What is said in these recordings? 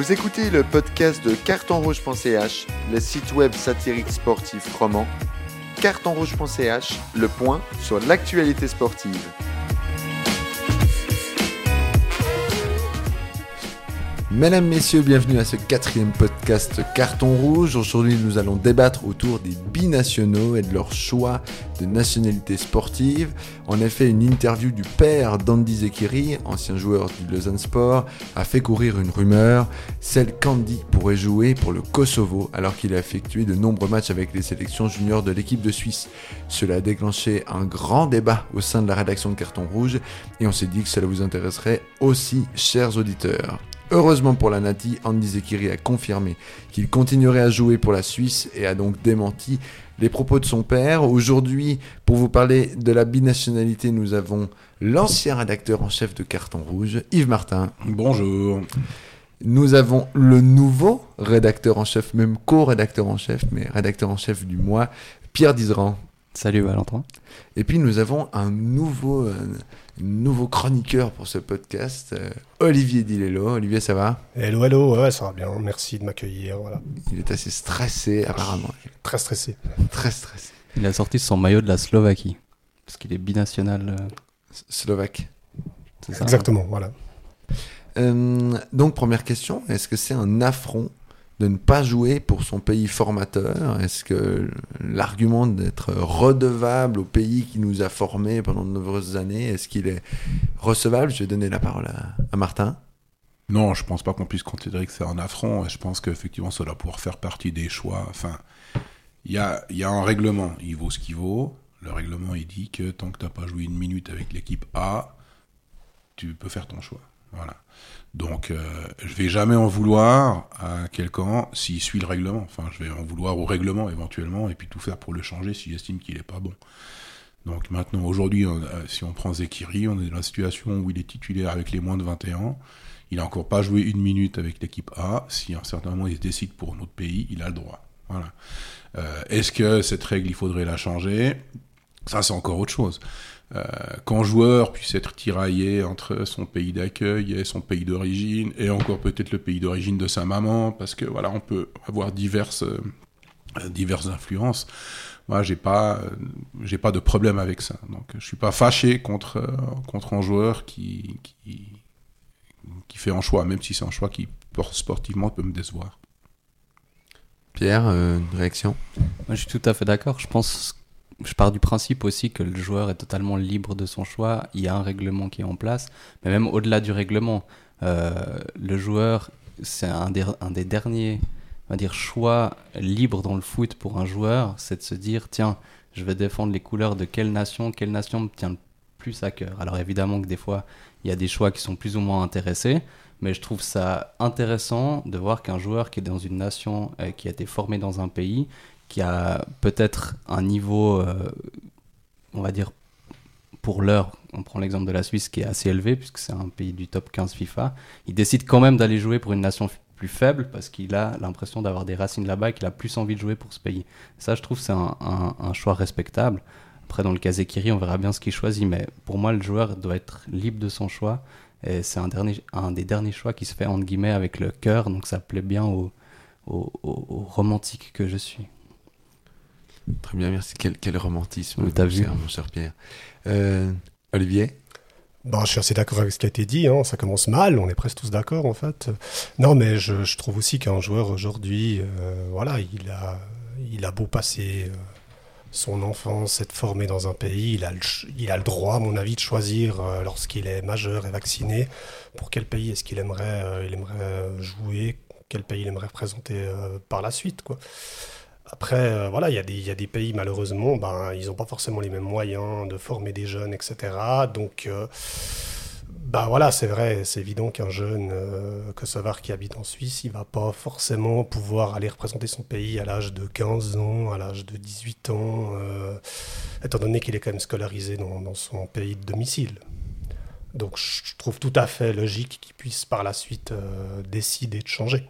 Vous écoutez le podcast de cartonrouge.ch, le site web satirique sportif roman. Cartonrouge.ch, le point sur l'actualité sportive. Mesdames, Messieurs, bienvenue à ce quatrième podcast Carton Rouge. Aujourd'hui, nous allons débattre autour des binationaux et de leur choix de nationalité sportive. En effet, une interview du père d'Andy Zekiri, ancien joueur du Lausanne Sport, a fait courir une rumeur, celle qu'Andy pourrait jouer pour le Kosovo alors qu'il a effectué de nombreux matchs avec les sélections juniors de l'équipe de Suisse. Cela a déclenché un grand débat au sein de la rédaction de Carton Rouge et on s'est dit que cela vous intéresserait aussi, chers auditeurs. Heureusement pour la Nati, Andy Zekiri a confirmé qu'il continuerait à jouer pour la Suisse et a donc démenti les propos de son père. Aujourd'hui, pour vous parler de la binationalité, nous avons l'ancien rédacteur en chef de Carton Rouge, Yves Martin. Bonjour. Nous avons le nouveau rédacteur en chef, même co-rédacteur en chef, mais rédacteur en chef du mois, Pierre Dizeran. Salut Valentin. Et puis nous avons un nouveau, euh, nouveau chroniqueur pour ce podcast, euh, Olivier Dilello. Olivier, ça va? Hello, hello, ouais, ça va bien. Merci de m'accueillir. Voilà. Il est assez stressé, apparemment. Très stressé. Très stressé. Il a sorti son maillot de la Slovaquie, parce qu'il est binational. euh, Slovaque. ça Exactement, voilà. Euh, donc, première question, est-ce que c'est un affront de ne pas jouer pour son pays formateur Est-ce que l'argument d'être redevable au pays qui nous a formés pendant de nombreuses années, est-ce qu'il est recevable? Je vais donner la parole à, Martin. Non, je pense pas qu'on puisse considérer que c'est un affront. Je pense qu'effectivement, ça doit pouvoir faire partie des choix. Enfin, il y a, y a un règlement. Il vaut ce qu'il vaut. Le règlement, il dit que tant que tu n'as pas joué une minute avec l'équipe A, tu peux faire ton choix. Voilà. Donc, euh, je vais jamais en vouloir à quelqu'un s'il suit le règlement. Enfin, je vais en vouloir au règlement éventuellement et puis tout faire pour le changer si j'estime qu'il est pas bon. Donc maintenant, aujourd'hui, euh, si on prend Zekiri, on est dans la situation où il est titulaire avec les moins de 21. Il n'a encore pas joué une minute avec l'équipe A. Si à un certain moment il se décide pour un autre pays, il a le droit. Voilà. Euh, Est-ce que cette règle, il faudrait la changer? Ça, c'est encore autre chose. Euh, Qu'un joueur puisse être tiraillé entre son pays d'accueil et son pays d'origine, et encore peut-être le pays d'origine de sa maman, parce que voilà, on peut avoir diverses, euh, diverses influences. Moi, j'ai pas, euh, j'ai pas de problème avec ça. Donc, je suis pas fâché contre contre un joueur qui, qui qui fait un choix, même si c'est un choix qui por- sportivement peut me décevoir. Pierre, euh, une réaction? Moi, je suis tout à fait d'accord. Je pense, je pars du principe aussi que le joueur est totalement libre de son choix. Il y a un règlement qui est en place, mais même au-delà du règlement, euh, le joueur, c'est un des, derniers, on va dire, choix libres dans le foot pour un joueur, c'est de se dire, tiens, je vais défendre les couleurs de quelle nation, quelle nation me tient le plus à cœur. Alors évidemment que des fois, il y a des choix qui sont plus ou moins intéressés, mais je trouve ça intéressant de voir qu'un joueur qui est dans une nation, euh, qui a été formé dans un pays, qui a peut-être un niveau, euh, on va dire, pour l'heure, on prend l'exemple de la Suisse qui est assez élevé, puisque c'est un pays du top 15 FIFA, il décide quand même d'aller jouer pour une nation plus faible, parce qu'il a l'impression d'avoir des racines là-bas et qu'il a plus envie de jouer pour ce pays. Ça, je trouve, c'est un, choix respectable. Après, dans le cas Zekiri, on verra bien ce qu'il choisit, mais pour moi, le joueur doit être libre de son choix. Et c'est un, des derniers choix qui se fait, entre guillemets, avec le cœur, donc ça plaît bien au, au- au romantique que je suis. Très bien, merci. Quel, quel romantisme, Oui, t'as mon vu. cher, mon cher Pierre. Euh, Olivier? Bon, je suis assez d'accord avec ce qui a été dit. hein. Ça commence mal. On est presque tous d'accord, en fait. Non, mais je, je trouve aussi qu'un joueur aujourd'hui, euh, voilà, il a, il a beau passer euh, son enfance, être formé dans un pays, il a le, ch- il a le droit, à mon avis, de choisir euh, lorsqu'il est majeur et vacciné pour quel pays est-ce qu'il aimerait, euh, il aimerait jouer, quel pays il aimerait représenter euh, par la suite, quoi. Après, euh, voilà, il y, a des- pays, malheureusement, ben, ils n'ont pas forcément les mêmes moyens de former des jeunes, etc. Donc, euh, bah voilà, c'est vrai, c'est évident qu'un jeune euh, kosovar qui habite en Suisse, il va pas forcément pouvoir aller représenter son pays à l'âge de 15 ans, à l'âge de 18 ans, euh, étant donné qu'il est quand même scolarisé dans, son pays de domicile. Donc je trouve tout à fait logique qu'il puisse par la suite décider de changer.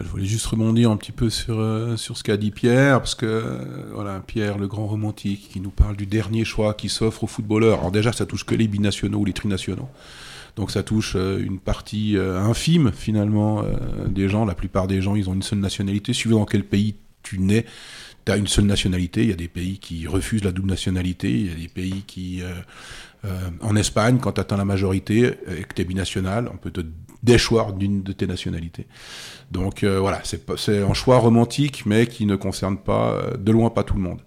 Je voulais juste rebondir un petit peu sur, euh, sur ce qu'a dit Pierre, parce que euh, voilà, Pierre, le grand romantique, qui nous parle du dernier choix qui s'offre aux footballeurs. Alors déjà, ça touche que les binationaux ou les trinationaux. Donc ça touche une partie infime finalement des gens. La plupart des gens, ils ont une seule nationalité. Suivant dans quel pays tu nais, tu as une seule nationalité. Il y a des pays qui refusent la double nationalité. Il y a des pays qui... en Espagne, quand tu atteins la majorité et que tu es binational, on peut te déchoir d'une de tes nationalités. Donc voilà, c'est un choix romantique, mais qui ne concerne pas, de loin pas tout le monde.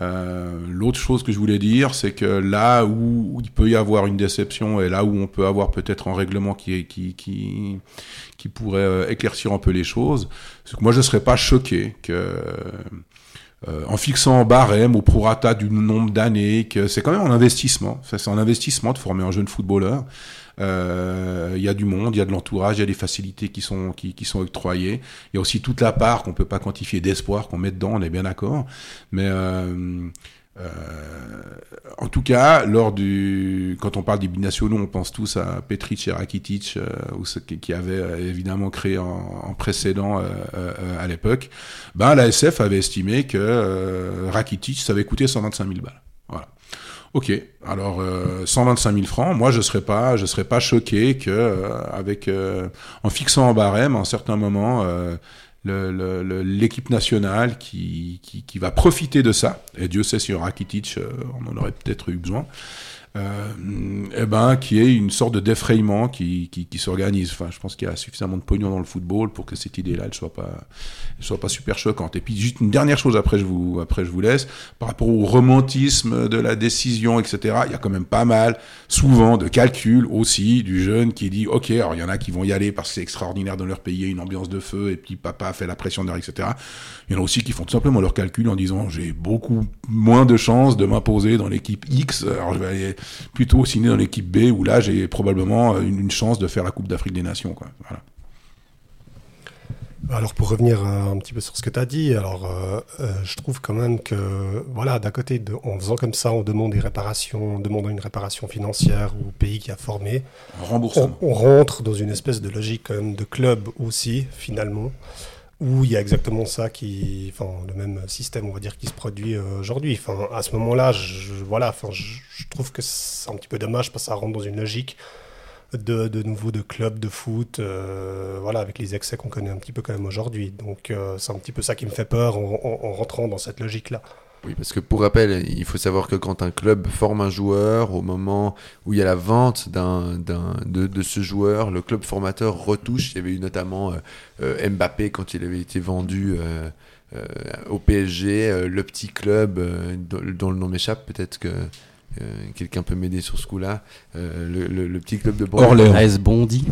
Euh, l'autre chose que je voulais dire, c'est que là où il peut y avoir une déception et là où on peut avoir peut-être un règlement qui, qui, qui, qui pourrait euh, éclaircir un peu les choses, c'est que moi je ne serais pas choqué que euh, en fixant un barème au prorata du nombre d'années, c'est quand même un investissement. C'est un investissement de former un jeune footballeur. Euh, il y a du monde, il y a de l'entourage, il y a des facilités qui sont, qui, sont octroyées. Il y a aussi toute la part qu'on peut pas quantifier d'espoir qu'on met dedans, on est bien d'accord. Mais euh, en tout cas, lors du, quand on parle des binationaux, on pense tous à Petric et Rakitic, euh, qui avait évidemment créé en, précédent à l'époque. Ben, la SF avait estimé que Rakitic, ça avait coûté 125 000 balles. Voilà. Ok, alors 125 euh, 000 francs, moi je serais pas, je serais pas choqué que euh, avec euh, en fixant un barème, à un certain moment, l'équipe nationale qui, qui, va profiter de ça, et Dieu sait si Rakitic, on en aurait peut-être eu besoin, euh, eh ben, qui est une sorte de défrayement qui, qui, s'organise. Enfin, je pense qu'il y a suffisamment de pognon dans le football pour que cette idée-là, elle soit pas, soit pas super choquante. Et puis, juste une dernière chose, après je vous, après je vous laisse, par rapport au romantisme de la décision, etc. Il y a quand même pas mal, souvent, de calculs aussi du jeune qui dit, ok, alors il y en a qui vont y aller parce que c'est extraordinaire dans leur pays, il y a une ambiance de feu, et puis papa fait la pression derrière, etc. Il y en a aussi qui font tout simplement leurs calculs en disant, j'ai beaucoup moins de chances de m'imposer dans l'équipe X, alors je vais aller plutôt signer dans l'équipe B où là j'ai probablement une, chance de faire la Coupe d'Afrique des Nations. Quoi. Voilà. Alors pour revenir un petit peu sur ce que tu as dit, alors euh, euh, je trouve quand même que voilà, d'un côté, de, en faisant comme ça, on demande des réparations, on demande une réparation financière au pays qui a formé. Remboursement. On, on, rentre dans une espèce de logique quand même de club aussi, finalement où il y a exactement ça qui, enfin, le même système, on va dire, qui se produit euh, aujourd'hui. Enfin, à ce moment-là, je, voilà, enfin, je, trouve que c'est un petit peu dommage parce que ça rentre dans une logique de, de nouveau de club de foot, euh, voilà, avec les excès qu'on connaît un petit peu quand même aujourd'hui. Donc, euh, c'est un petit peu ça qui me fait peur en rentrant dans cette logique-là. Oui, parce que pour rappel, il faut savoir que quand un club forme un joueur, au moment où il y a la vente d'un, de, ce joueur, le club formateur retouche. Il y avait eu notamment euh, euh, Mbappé quand il avait été vendu euh, au PSG, le petit club dont le nom m'échappe, peut-être que quelqu'un peut m'aider sur ce coup-là. Euh, le, petit club de Orléans. L'AS Bondy.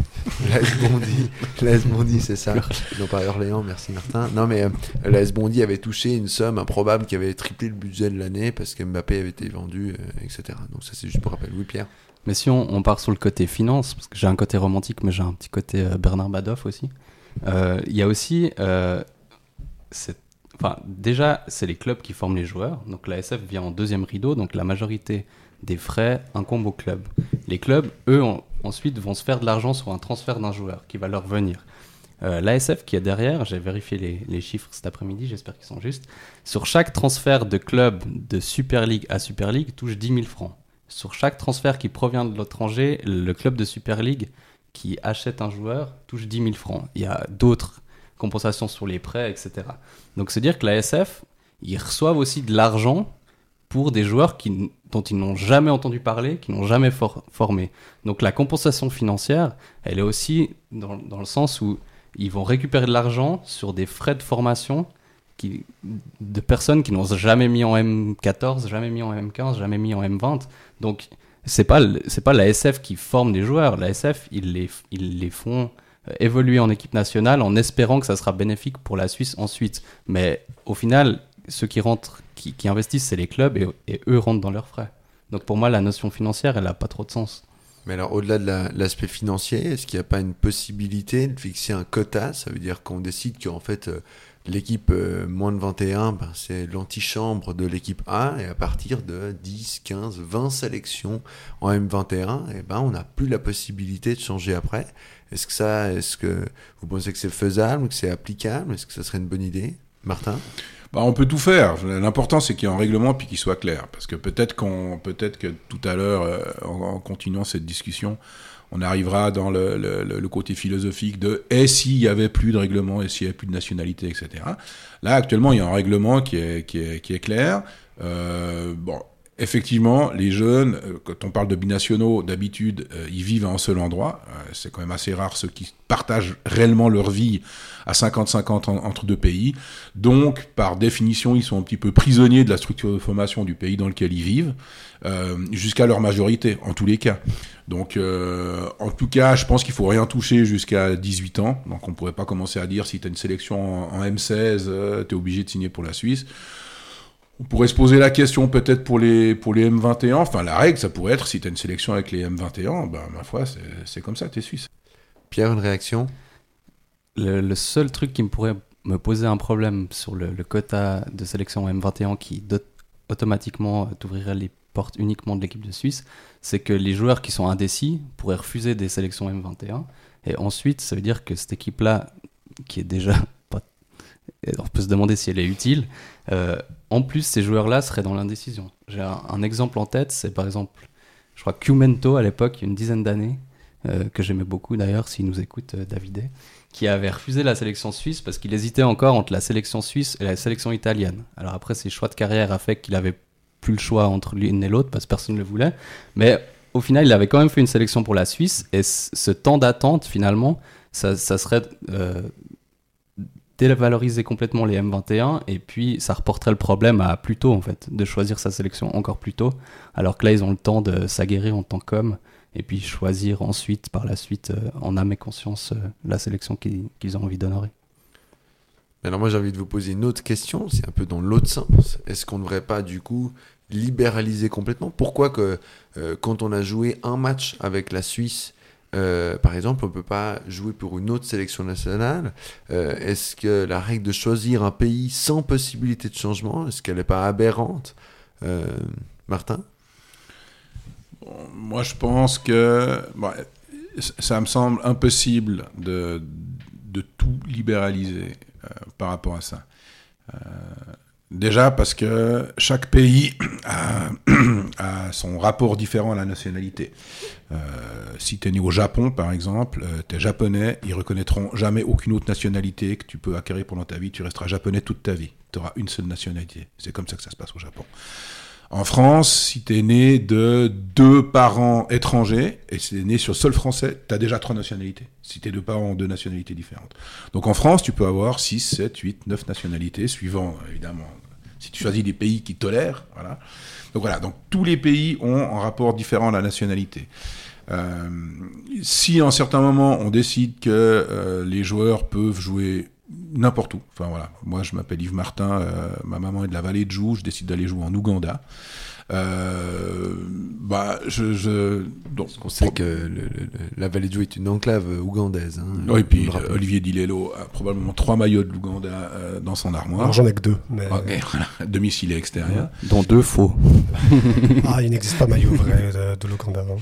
L'AS Bondy, l'AS Bondy, c'est ça. non pas Orléans, merci Martin. Non mais euh, l'AS Bondy avait touché une somme improbable qui avait triplé le budget de l'année parce que Mbappé avait été vendu, etc. Donc ça c'est juste pour rappel. Oui Pierre? Mais si on, part sur le côté finance, parce que j'ai un côté romantique, mais j'ai un petit côté Bernard Badoff aussi. Il y a aussi cette Enfin, déjà, c'est les clubs qui forment les joueurs. Donc la SF vient en deuxième rideau, donc la majorité des frais incombent aux clubs. Les clubs, eux, ensuite vont se faire de l'argent sur un transfert d'un joueur qui va leur venir. Euh, L'ASF qui est derrière, j'ai vérifié les, les, chiffres cet après-midi, j'espère qu'ils sont justes. Sur chaque transfert de club de Super League à Super League touche 10 000 francs. Sur chaque transfert qui provient de l'étranger, le club de Super League qui achète un joueur touche 10 000 francs. Il y a d'autres compensation sur les prêts, etc. Donc c'est dire que la SF, ils reçoivent aussi de l'argent pour des joueurs qui, dont ils n'ont jamais entendu parler, qui n'ont jamais formé. Donc la compensation financière, elle est aussi dans, dans, le sens où ils vont récupérer de l'argent sur des frais de formation de personnes qui n'ont jamais mis en M14, jamais mis en M15, jamais mis en M20. Donc c'est pas c'est pas la SF qui forme des joueurs, la SF ils les ils les font évoluer en équipe nationale en espérant que ça sera bénéfique pour la Suisse ensuite. Mais au final, ceux qui rentrent, qui, investissent, c'est les clubs et, eux rentrent dans leurs frais. Donc pour moi, la notion financière, elle n'a pas trop de sens. Mais alors, au-delà de l'aspect financier, est-ce qu'il n'y a pas une possibilité de fixer un quota? Ça veut dire qu'on décide qu'en fait, euh, l'équipe euh, moins de 21, ben, c'est l'antichambre de l'équipe A, et à partir de 10, 15, 20 sélections en M21, et eh ben, on n'a plus la possibilité de changer après. Est-ce que ça, est-ce que vous pensez que c'est faisable, que c'est applicable? Est-ce que ça serait une bonne idée? Martin? Bah, on peut tout faire. L'important, c'est qu'il y ait un règlement puis qu'il soit clair. Parce que peut-être qu'on, peut-être que tout à l'heure, euh, en, continuant cette discussion, on arrivera dans le, le, côté philosophique de et s'il y avait plus de règlement, et s'il y avait plus de nationalité, etc. Là, actuellement, il y a un règlement qui est, qui est, qui est clair. Euh, bon, effectivement, les jeunes, euh, quand on parle de binationaux, d'habitude, euh, ils vivent à un seul endroit. Euh, c'est quand même assez rare ceux qui partagent réellement leur vie à 50-50 entre deux pays. Donc, par définition, ils sont un petit peu prisonniers de la structure de formation du pays dans lequel ils vivent, jusqu'à leur majorité, en tous les cas. Donc, en tout cas, je pense qu'il faut rien toucher jusqu'à 18 ans. Donc, on pourrait pas commencer à dire si tu as une sélection en, en M16, tu es obligé de signer pour la Suisse. On pourrait se poser la question peut-être pour les, pour les M21. Enfin, la règle, ça pourrait être si tu as une sélection avec les M21, ben, ma foi, c'est comme ça, tu es suisse. Pierre, une réaction? Le, le, seul truc qui me pourrait me poser un problème sur le, le quota de sélection M21 qui automatiquement t'ouvrirait les portes uniquement de l'équipe de Suisse, c'est que les joueurs qui sont indécis pourraient refuser des sélections M21. Et ensuite, ça veut dire que cette équipe-là, qui est déjà. On peut se demander si elle est utile. Euh, en plus, ces joueurs-là seraient dans l'indécision. J'ai un, exemple en tête, c'est par exemple, je crois, Cumento à l'époque, une dizaine d'années, euh, que j'aimais beaucoup d'ailleurs, s'il nous écoute, euh, qui avait refusé la sélection suisse parce qu'il hésitait encore entre la sélection suisse et la sélection italienne. Alors après, ses choix de carrière a fait qu'il avait plus le choix entre l'une et l'autre parce que personne ne le voulait. Mais au final, il avait quand même fait une sélection pour la Suisse et ce temps d'attente, finalement, ça, ça serait euh, dévaloriser complètement les M21 et puis ça reporterait le problème à plus tôt en fait, de choisir sa sélection encore plus tôt, alors que là ils ont le temps de s'aguerrir en tant qu'hommes et puis choisir ensuite par la suite euh, en âme et conscience euh, la sélection qu'ils qu ont envie d'honorer. Alors moi j'ai envie de vous poser une autre question, c'est un peu dans l'autre sens. Est-ce qu'on ne devrait pas du coup libéraliser complètement? Pourquoi que euh, quand on a joué un match avec la Suisse euh, par exemple, on ne peut pas jouer pour une autre sélection nationale. Euh, est-ce que la règle de choisir un pays sans possibilité de changement, est-ce qu'elle n'est pas aberrante euh, Martin? Moi, je pense que bon, ça me semble impossible de tout libéraliser par rapport à ça. Déjà parce que chaque pays a, son rapport différent à la nationalité. Euh, si tu es né au Japon, par exemple, euh, tu es japonais, ils reconnaîtront jamais aucune autre nationalité que tu peux acquérir pendant ta vie. Tu resteras japonais toute ta vie. Tu auras une seule nationalité. C'est comme ça que ça se passe au Japon. En France, si tu es né de deux parents étrangers, et c'est né sur le sol français, tu as déjà trois nationalités. Si tes deux parents ont deux nationalités différentes. Donc en France, tu peux avoir 6, 7, 8, 9 nationalités, suivant évidemment si tu choisis des pays qui tolèrent. Voilà. Donc voilà, donc tous les pays ont un rapport différent à la nationalité. Euh, si à un certain moment on décide que euh, les joueurs peuvent jouer n'importe où. Enfin voilà, moi je m'appelle Yves Martin, euh, ma maman est de la vallée de Joux, je décide d'aller jouer en Ouganda. Euh, bah, je, je donc on sait que le, le, la vallée de Joux est une enclave ougandaise. Hein, oui, et puis Olivier Dilello a probablement trois maillots de l'Ouganda euh, dans son armoire. J'en ai que deux. Mais... Okay, voilà. Domicile et extérieur. Dont deux faux. ah, il n'existe pas maillot vrai de, de l'Ouganda. Hein.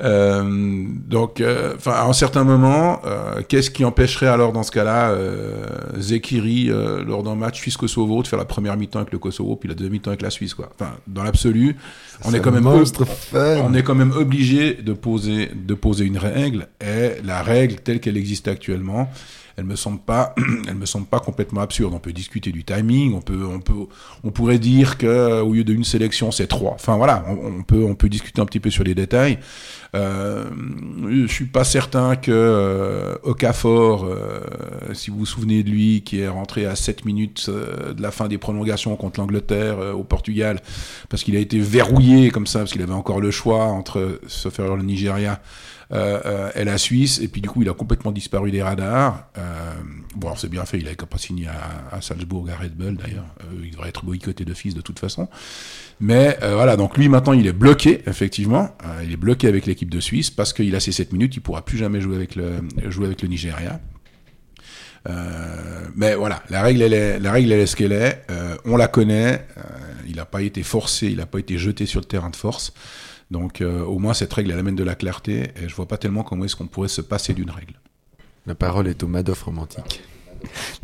Euh, donc, enfin, à un certain moment, euh, qu'est-ce qui empêcherait alors dans ce cas-là euh, Zekiri lors d'un match Suisse-Kosovo de faire la première mi-temps avec le Kosovo puis la deuxième mi-temps avec la Suisse, quoi? Enfin, dans l'absolu, on est quand même on est quand même obligé de poser de poser une règle et la règle telle qu'elle existe actuellement, elle me semble pas, elle me semble pas complètement absurde. On peut discuter du timing, on peut, on peut, on pourrait dire que au lieu d'une sélection, c'est trois. Enfin voilà, on, peut, on peut discuter un petit peu sur les détails. Euh, je suis pas certain que euh, Okafor, euh, si vous vous souvenez de lui, qui est rentré à 7 minutes euh, de la fin des prolongations contre l'Angleterre euh, au Portugal, parce qu'il a été verrouillé comme ça, parce qu'il avait encore le choix entre, sauf faire le Nigeria, euh, et la Suisse, et puis du coup il a complètement disparu des radars. Euh, bon, c'est bien fait, il avait pas signé à, à, Salzbourg, à Red Bull d'ailleurs. Euh, il devrait être boycotté d'office de toute façon. Mais euh, voilà, donc lui maintenant il est bloqué, effectivement. Euh, il est bloqué avec l'équipe de Suisse parce qu'il a ses 7 minutes, il pourra plus jamais jouer avec le, jouer avec le Nigeria. Euh, mais voilà, la règle elle est, la règle elle est ce qu'elle est. Euh, on la connaît. Euh, il n'a pas été forcé, il n'a pas été jeté sur le terrain de force. Donc euh, au moins cette règle elle amène de la clarté et je vois pas tellement comment est-ce qu'on pourrait se passer d'une règle. La parole est au Madoff romantique.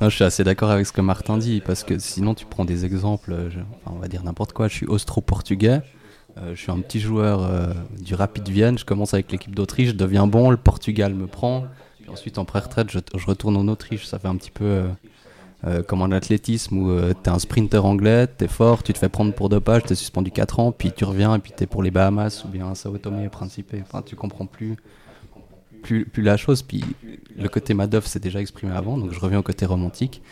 Non, je suis assez d'accord avec ce que Martin dit parce que sinon tu prends des exemples, je, enfin, on va dire n'importe quoi. Je suis austro-portugais. Euh, je suis un petit joueur euh, du Rapid Vienne, je commence avec l'équipe d'Autriche, je deviens bon, le Portugal me prend, puis ensuite en pré-retraite, je, je retourne en Autriche. Ça fait un petit peu euh, euh, comme en athlétisme où euh, t'es un sprinter anglais, t'es fort, tu te fais prendre pour deux pages, t'es suspendu 4 ans, puis tu reviens et puis t'es pour les Bahamas ou bien Sao Tomé et Principe. Enfin, tu comprends plus, plus, plus la chose. Puis le côté Madoff s'est déjà exprimé avant, donc je reviens au côté romantique.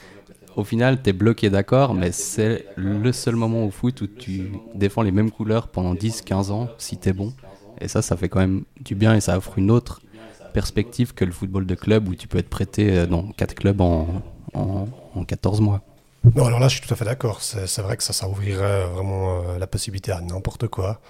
Au final, t'es bloqué d'accord, mais c'est le seul moment au foot où tu défends les mêmes couleurs pendant 10-15 ans si t'es bon. Et ça, ça fait quand même du bien et ça offre une autre perspective que le football de club où tu peux être prêté euh, dans 4 clubs en, en 14 mois. Non, alors là, je suis tout à fait d'accord. C'est vrai que ça, ça ouvrirait vraiment euh, la possibilité à n'importe quoi.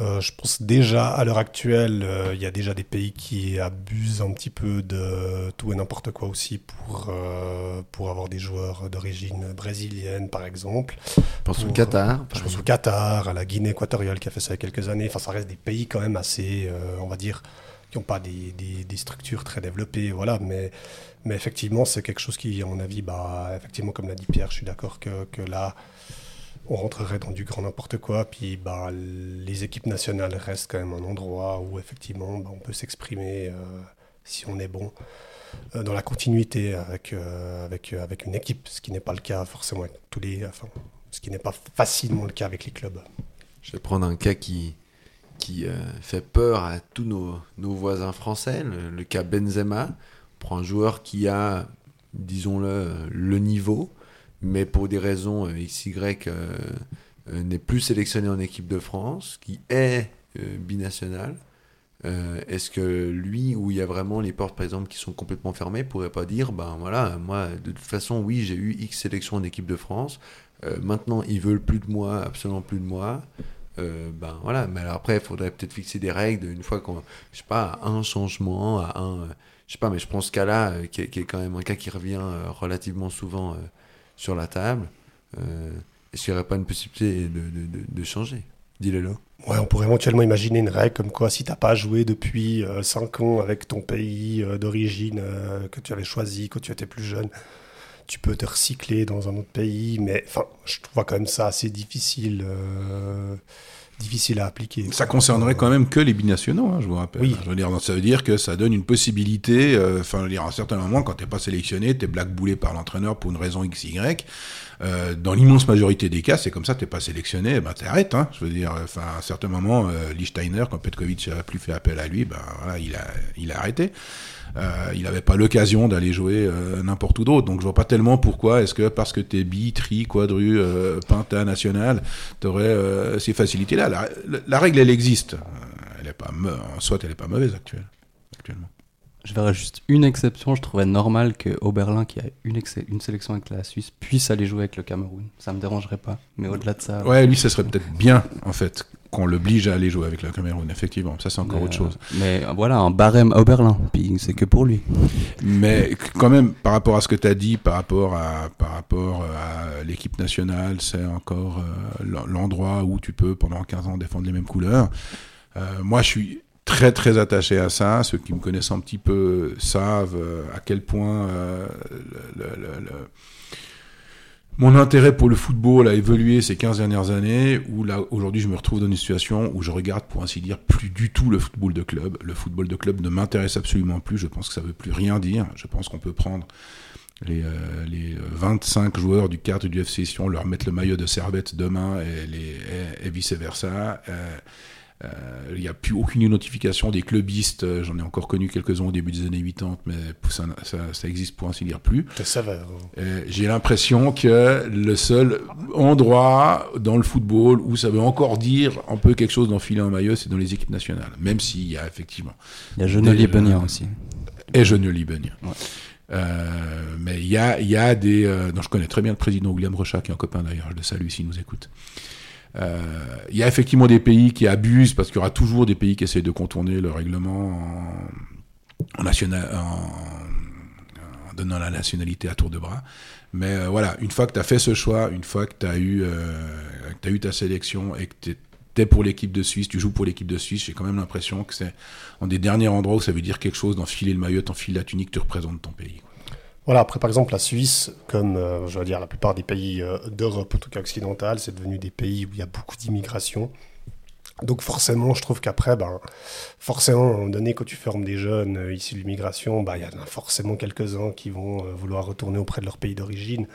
Euh, je pense déjà, à l'heure actuelle, euh, il y a déjà des pays qui abusent un petit peu de tout et n'importe quoi aussi pour, euh, pour avoir des joueurs d'origine brésilienne, par exemple. Pense au Qatar. Je pense au Qatar, à la Guinée équatoriale qui a fait ça il y a quelques années. Enfin, ça reste des pays quand même assez, euh, on va dire, qui n'ont pas des, des- structures très développées, voilà. Mais, mais effectivement, c'est quelque chose qui, à mon avis, bah, effectivement, comme l'a dit Pierre, je suis d'accord que, que là, on rentrerait dans du grand n'importe quoi. Puis, bah, les équipes nationales restent quand même un endroit où, effectivement, bah, on peut s'exprimer euh, si on est bon. euh, Dans la continuité avec, euh, avec, avec une équipe, ce qui n'est pas le cas forcément avec tous les, enfin, ce qui n'est pas facilement le cas avec les clubs. Je vais prendre un cas qui, qui euh, fait peur à tous nos, voisins français, le, cas Benzema. On prend un joueur qui a, disons-le, le niveau, mais pour des raisons euh, XY euh, n'est plus sélectionné en équipe de France, qui est binational. Est-ce que lui, où il y a vraiment les portes, par exemple, qui sont complètement fermées, pourrait pas dire, ben voilà, moi, de toute façon, oui, j'ai eu X sélections en équipe de France. Maintenant, ils veulent plus de moi, absolument plus de moi. Euh, ben voilà, mais alors après, il faudrait peut-être fixer des règles une fois qu'on, je sais pas, un changement, à un, euh, je sais pas, mais je pense ce cas-là, euh, qui, est, quand même un cas qui revient relativement souvent sur la table. Est-ce qu'il n'y aurait pas une possibilité de, de, changer Dis-le là. Ouais, on pourrait éventuellement imaginer une règle comme quoi si t'as pas joué depuis 5 ans avec ton pays d'origine que tu avais choisi quand tu étais plus jeune, tu peux te recycler dans un autre pays. Mais enfin, je trouve quand même ça assez difficile, euh, difficile à appliquer. Ça concernerait quand même que les binationaux, hein, je vous rappelle. Oui. Je veux dire, ça veut dire que ça donne une possibilité. euh, Enfin, dire, à un certain moment, quand t'es pas sélectionné, t'es blackboulé par l'entraîneur pour une raison X, Y. Euh, dans l'immense majorité des cas, c'est comme ça, t'es pas sélectionné, ben t'arrêtes. Hein, je veux dire, enfin, à un certain moment, euh, Lichtsteiner, quand Petkovic a plus fait appel à lui, ben voilà, il a, il a arrêté. Euh, il n'avait pas l'occasion d'aller jouer euh, n'importe où d'autre. Donc je vois pas tellement pourquoi est-ce que parce que t'es bi, tri, quadru, euh, penta, national, t'aurais ces facilités-là? La, la- la règle, elle existe. Elle est pas, en soit, elle est pas mauvaise actuelle, actuellement. Je verrais juste une exception. Je trouvais normal que Oberlin, qui a une, une sélection avec la Suisse, puisse aller jouer avec le Cameroun. Ça me dérangerait pas. Mais au-delà de ça. Ouais, lui, ça serait peut-être bien, en fait, qu'on l'oblige à aller jouer avec le Cameroun, effectivement. Ça, c'est encore mais, autre chose. euh, Mais euh, voilà, un barème à Oberlin. Puis c'est que pour lui. Mais quand même, par rapport à ce que tu as dit, par rapport à, par rapport à l'équipe nationale, c'est encore euh, l'en- l'endroit où tu peux, pendant 15 ans, défendre les mêmes couleurs. Euh, moi, je suis très, très attaché à ça. Ceux qui me connaissent un petit peu savent euh, à quel point euh, le- le- le- le- mon intérêt pour le football a évolué ces 15 dernières années, où là, aujourd'hui, je me retrouve dans une situation où je regarde, pour ainsi dire, plus du tout le football de club. Le football de club ne m'intéresse absolument plus. Je pense que ça veut plus rien dire. Je pense qu'on peut prendre les, euh, les 25 joueurs du cadre du FC Sion, leur mettre le maillot de Servette demain et, vice-versa. Euh, euh, Il n'y a plus aucune notification des clubistes. Euh, J'en ai encore connu quelques-uns au début des années 80, mais ça, ça, ça existe pour ainsi dire plus. Hein. Euh, J'ai l'impression que le seul endroit dans le football où ça veut encore dire un peu quelque chose d'enfiler un maillot, c'est dans les équipes nationales. Même s'il y a effectivement. Il y a Genelier Des- Benien aussi. Et. Ouais. Euh, mais il y a, il y a des. Euh, dont je connais très bien le président William Rochat, qui est un copain d'ailleurs, je le salue s'il nous écoute. Euh, Il y a effectivement des pays qui abusent, parce qu'il y aura toujours des pays qui essaient de contourner le règlement en, en, national, en, en donnant la nationalité à tour de bras. Mais euh, voilà, une fois que tu as fait ce choix, une fois que tu as, eu, euh, t'as eu ta sélection et que tu es pour l'équipe de Suisse, tu joues pour l'équipe de Suisse, j'ai quand même l'impression que c'est un des derniers endroits où ça veut dire quelque chose d'enfiler le maillot, t'enfiler la tunique, tu représentes ton pays. Voilà, après par exemple la Suisse, comme euh, je veux dire la plupart des pays euh, d'Europe, en tout cas occidentale, c'est devenu des pays où il y a beaucoup d'immigration. Donc forcément, je trouve qu'après, ben, forcément, à un moment donné, quand tu formes des jeunes euh, issus de l'immigration, ben, il y en a forcément quelques-uns qui vont vouloir retourner auprès de leur pays d'origine.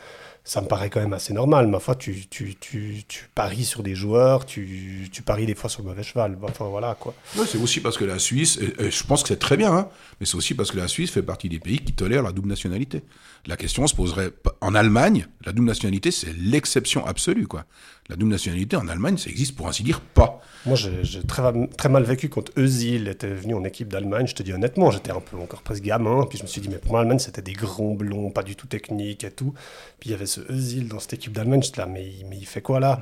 Ça me paraît quand même assez normal. Ma foi, tu, tu, tu, tu paries sur des joueurs, tu, paries des fois sur le mauvais cheval. Voilà quoi. Ouais, c'est aussi parce que la Suisse, et- je pense que c'est très bien, hein, mais c'est aussi parce que la Suisse fait partie des pays qui tolèrent la double nationalité. La question se poserait en Allemagne, la double nationalité c'est l'exception absolue quoi. La double nationalité en Allemagne, ça existe pour ainsi dire pas. Moi, j'ai très, mal vécu quand Özil était venu en équipe d'Allemagne. Je te dis honnêtement, j'étais un peu encore presque gamin. Puis je me suis dit, mais pour moi, l'Allemagne, c'était des grands blonds, pas du tout techniques et tout. Puis il y avait ce Özil dans cette équipe d'Allemagne. J'étais là, mais, mais il fait quoi là?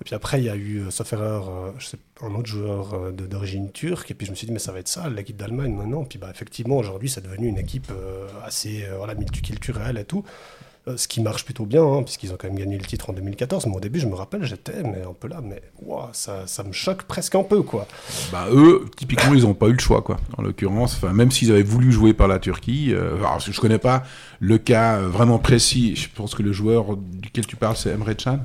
Et puis après, il y a eu, euh, sauf erreur, euh, je sais, un autre joueur euh, d'origine turque. Et puis je me suis dit, mais ça va être ça, l'équipe d'Allemagne maintenant. Puis bah, effectivement, aujourd'hui, c'est devenu une équipe assez multiculturelle et tout. Euh, ce qui marche plutôt bien, hein, puisqu'ils ont quand même gagné le titre en 2014. Mais au début, je me rappelle, j'étais un peu là, mais ouah, ça, ça me choque presque un peu, quoi. Bah eux, typiquement, ils n'ont pas eu le choix quoi. En l'occurrence, même s'ils avaient voulu jouer par la Turquie, euh, alors, je connais pas le cas euh, vraiment précis. Je pense que le joueur duquel tu parles, c'est Emre Can.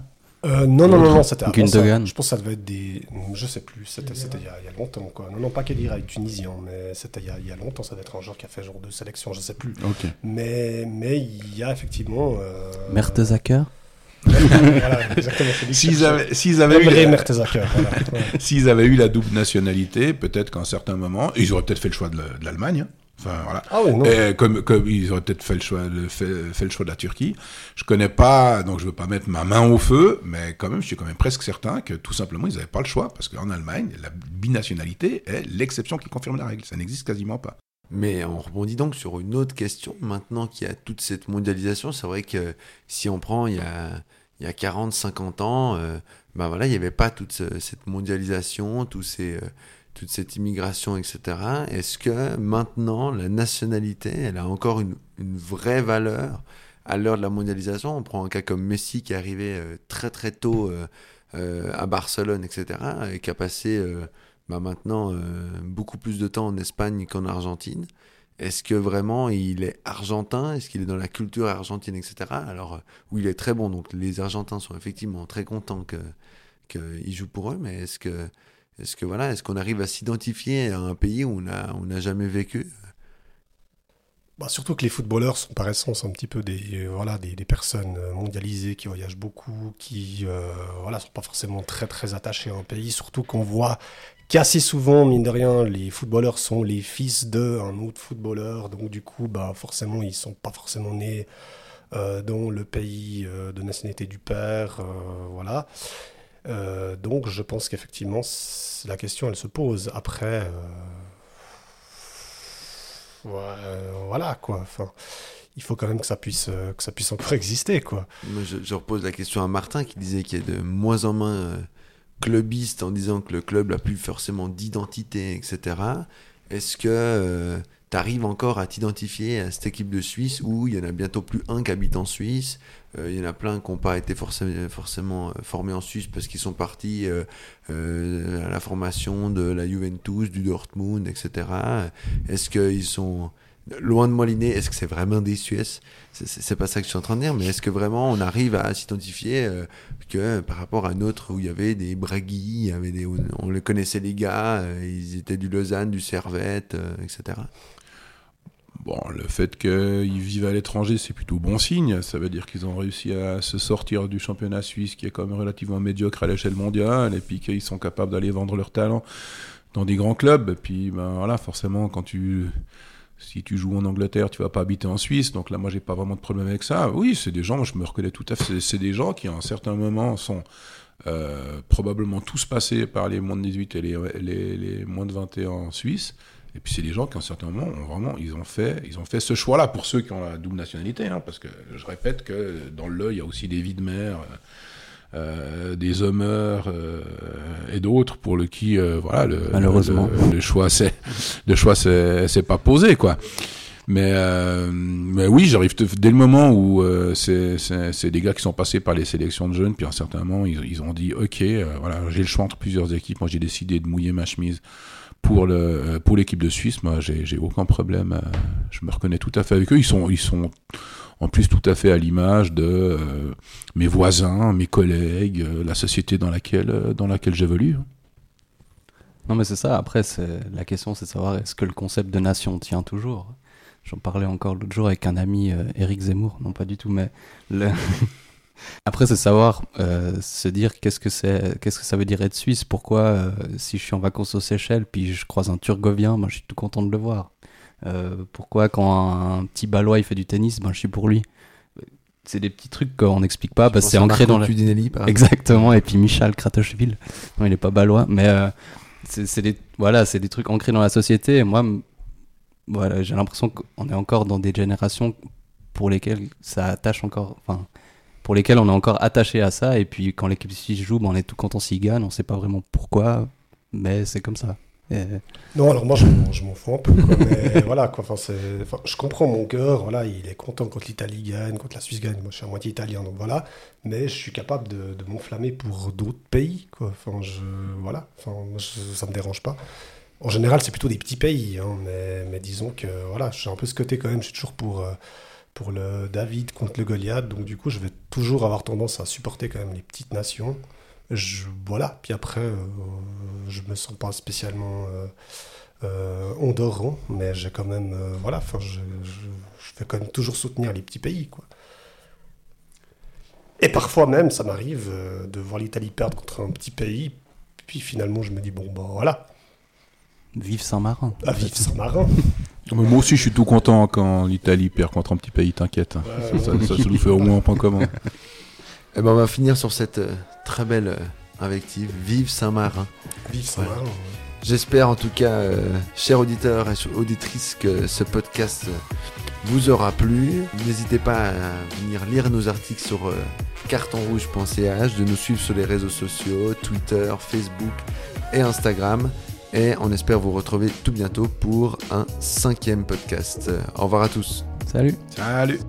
Euh, non, non, non, non, c'était avant ça. Gundogan. Je pense que ça devait être des... Je sais plus, c'était il, y a- il y a longtemps, quoi. Non, non, pas Kedira, tunisien, mais c'était il, y a- il y a longtemps, ça devait être un joueur qui a fait genre de sélection, je sais plus. Mais, mais il y a effectivement... Euh... Mertesacker voilà, S'ils avaient, s'ils avaient eu la- Mertesacker, voilà. ouais. avaient eu la double nationalité, peut-être qu'à un certain moment, ils auraient peut-être fait le choix de l'Allemagne. hein. Enfin voilà. Ah oui, non. Et comme, comme ils auraient peut-être fait le choix, le- fait, fait le choix de la Turquie. Je connais pas, donc je veux pas mettre ma main au feu, mais quand même, je suis quand même presque certain que tout simplement, ils n'avaient pas le choix parce qu'en Allemagne, la binationalité est l'exception qui confirme la règle. Ça n'existe quasiment pas. Mais on rebondit donc sur une autre question. Maintenant qu'il y a toute cette mondialisation, c'est vrai que si on prend il y a, il y a 40, 50 ans, euh, ben voilà, il n'y avait pas toute ce- cette mondialisation, tous ces, euh, toute cette immigration, etc. Est-ce que maintenant, la nationalité, elle a encore une, vraie valeur à l'heure de la mondialisation? On prend un cas comme Messi qui est arrivé euh, très très tôt euh, euh, à Barcelone, etc. et qui a passé... bah maintenant beaucoup plus de temps en Espagne qu'en Argentine. Est-ce que vraiment il est argentin? Est-ce qu'il est dans la culture argentine, etc. Alors, oui, il est très bon. Donc, les Argentins sont effectivement très contents que qu'il joue pour eux. Mais est-ce que, est-ce que voilà, est-ce qu'on arrive à s'identifier à un pays où on n'a jamais vécu? Bah, surtout que les footballeurs sont par essence un petit peu des, euh, voilà, des, personnes euh, mondialisées qui voyagent beaucoup, qui euh, voilà, sont pas forcément très très attachés à un pays, surtout qu'on voit qu'assez souvent, mine de rien, les footballeurs sont les fils d'un autre footballeur, donc du coup, bah, forcément, ils sont pas forcément nés dans le pays de nationalité du père, voilà. Euh, donc je pense qu'effectivement, la question, elle se pose. Après... euh, euh, voilà quoi. Enfin, il faut quand même que ça puisse, que ça puisse encore exister quoi. Je, repose la question à Martin qui disait qu'il y a de moins en moins clubistes en disant que le club n'a plus forcément d'identité, etc. Est-ce que tu arrives encore à t'identifier à cette équipe de Suisse où il y en a bientôt plus un qui habite en Suisse Euh, Il y en a plein qui n'ont pas été forcément, euh, formés en Suisse parce qu'ils sont partis euh, à la formation de la Juventus, du Dortmund, etc. Est-ce qu'ils sont loin de moi Est-ce que c'est vraiment des Suisses? C'est- pas ça que je suis en train de dire, mais est-ce que vraiment on arrive à s'identifier que par rapport à un autre où il y avait des Bragui, il on, les connaissait les gars, ils étaient du Lausanne, du Servette, etc. Bon, le fait qu'ils vivent à l'étranger, c'est plutôt bon signe. Ça veut dire qu'ils ont réussi à se sortir du championnat suisse, qui est quand même relativement médiocre à l'échelle mondiale, et puis qu'ils sont capables d'aller vendre leur talent dans des grands clubs. Et puis, ben voilà, forcément, quand tu, si tu joues en Angleterre, tu vas pas habiter en Suisse. Donc là, moi, j'ai pas vraiment de problème avec ça. Oui, c'est des gens, je me reconnais tout à fait. C'est- des gens qui, à un certain moment, sont euh, probablement tous passés par les moins de 18 et les, les moins de 21 en Suisse. Et puis c'est des gens qui, à un certain moment, ont vraiment, ils ont fait, ils ont fait ce choix-là pour ceux qui ont la double nationalité, hein, parce que je répète que dans l'œil, il y a aussi des vies de mer, euh, des homeurs euh, et d'autres pour le qui, euh, voilà, le, Malheureusement. le, le choix, c'est, le choix, c'est, pas posé, quoi. Mais, euh, mais oui, j'arrive dès le moment où euh, c'est, des gars qui sont passés par les sélections de jeunes, puis à un certain moment, ils, ils ont dit, ok, euh, voilà, j'ai le choix entre plusieurs équipes. Moi, j'ai décidé de mouiller ma chemise pour le euh, pour l'équipe de Suisse. Moi, j'ai, aucun problème. euh, je me reconnais tout à fait avec eux. Ils sont ils sont en plus tout à fait à l'image de euh, mes voisins, mes collègues, la société dans laquelle dans laquelle j'évolue. Non, mais c'est ça. Après, la question, c'est de savoir est-ce que le concept de nation tient toujours. J'en parlais encore l'autre jour avec un ami, Eric Zemmour. Non, pas du tout, mais. Après, c'est savoir euh, se dire qu'est-ce que c'est, qu'est-ce que ça veut dire être suisse. Pourquoi, euh, si je suis en vacances aux Seychelles, puis je croise un Turgovien, ben, je suis tout content de le voir. Euh, pourquoi, quand un, petit Balois il fait du tennis, ben, je suis pour lui. C'est des petits trucs qu'on n'explique pas parce que c'est ancré dans la. Exactement, et puis Michal Kratochvil, non, il est pas balois, mais c'est des, voilà, c'est des trucs ancrés dans la société. Et moi, voilà, j'ai l'impression qu'on est encore dans des générations pour lesquelles ça attache encore, enfin, pour lesquelles on est encore attaché à ça. Et puis quand l'équipe suisse joue, ben, on est tout content s'ils gagnent, on sait pas vraiment pourquoi, mais c'est comme ça. Et- Non, alors moi, je, m'en- fous un peu, mais voilà, quoi. Enfin, je comprends mon cœur, voilà, il est content quand l'Italie gagne, quand la Suisse gagne. Moi, je suis à moitié italien, donc voilà. Mais je suis capable de, m'enflammer pour d'autres pays, quoi. Enfin, je, voilà, ça me dérange pas. En général, c'est plutôt des petits pays, hein, mais, mais disons que, voilà, j'ai un peu ce côté quand même, je suis toujours pour, euh, pour le David contre le Goliath, donc du coup, je vais toujours avoir tendance à supporter quand même les petites nations. Je, voilà, puis après, euh, je me sens pas spécialement euh, euh, ondorant, mais j'ai quand même, euh, voilà, enfin, je, je, je vais quand même toujours soutenir les petits pays, quoi. Et parfois même, ça m'arrive euh, de voir l'Italie perdre contre un petit pays, puis finalement, je me dis, bon, ben voilà, Vive Saint-Marin. à vivre Saint-Marin. Mais moi aussi, je suis tout content quand l'Italie perd contre un petit pays, t'inquiète. Ouais, Ça, ça, ça nous fait au moins un point commun. Eh ben, on va finir sur cette euh, très belle euh, invective. Vive Saint-Marin. Vive Saint-Marin. ouais. J'espère en tout cas, euh, chers auditeurs et auditrices, que ce podcast vous aura plu. N'hésitez pas à venir lire nos articles sur euh, cartonrouge.ch, de nous suivre sur les réseaux sociaux, Twitter, Facebook et Instagram. Et on espère vous retrouver tout bientôt pour un cinquième podcast. Au revoir à tous. Salut. Salut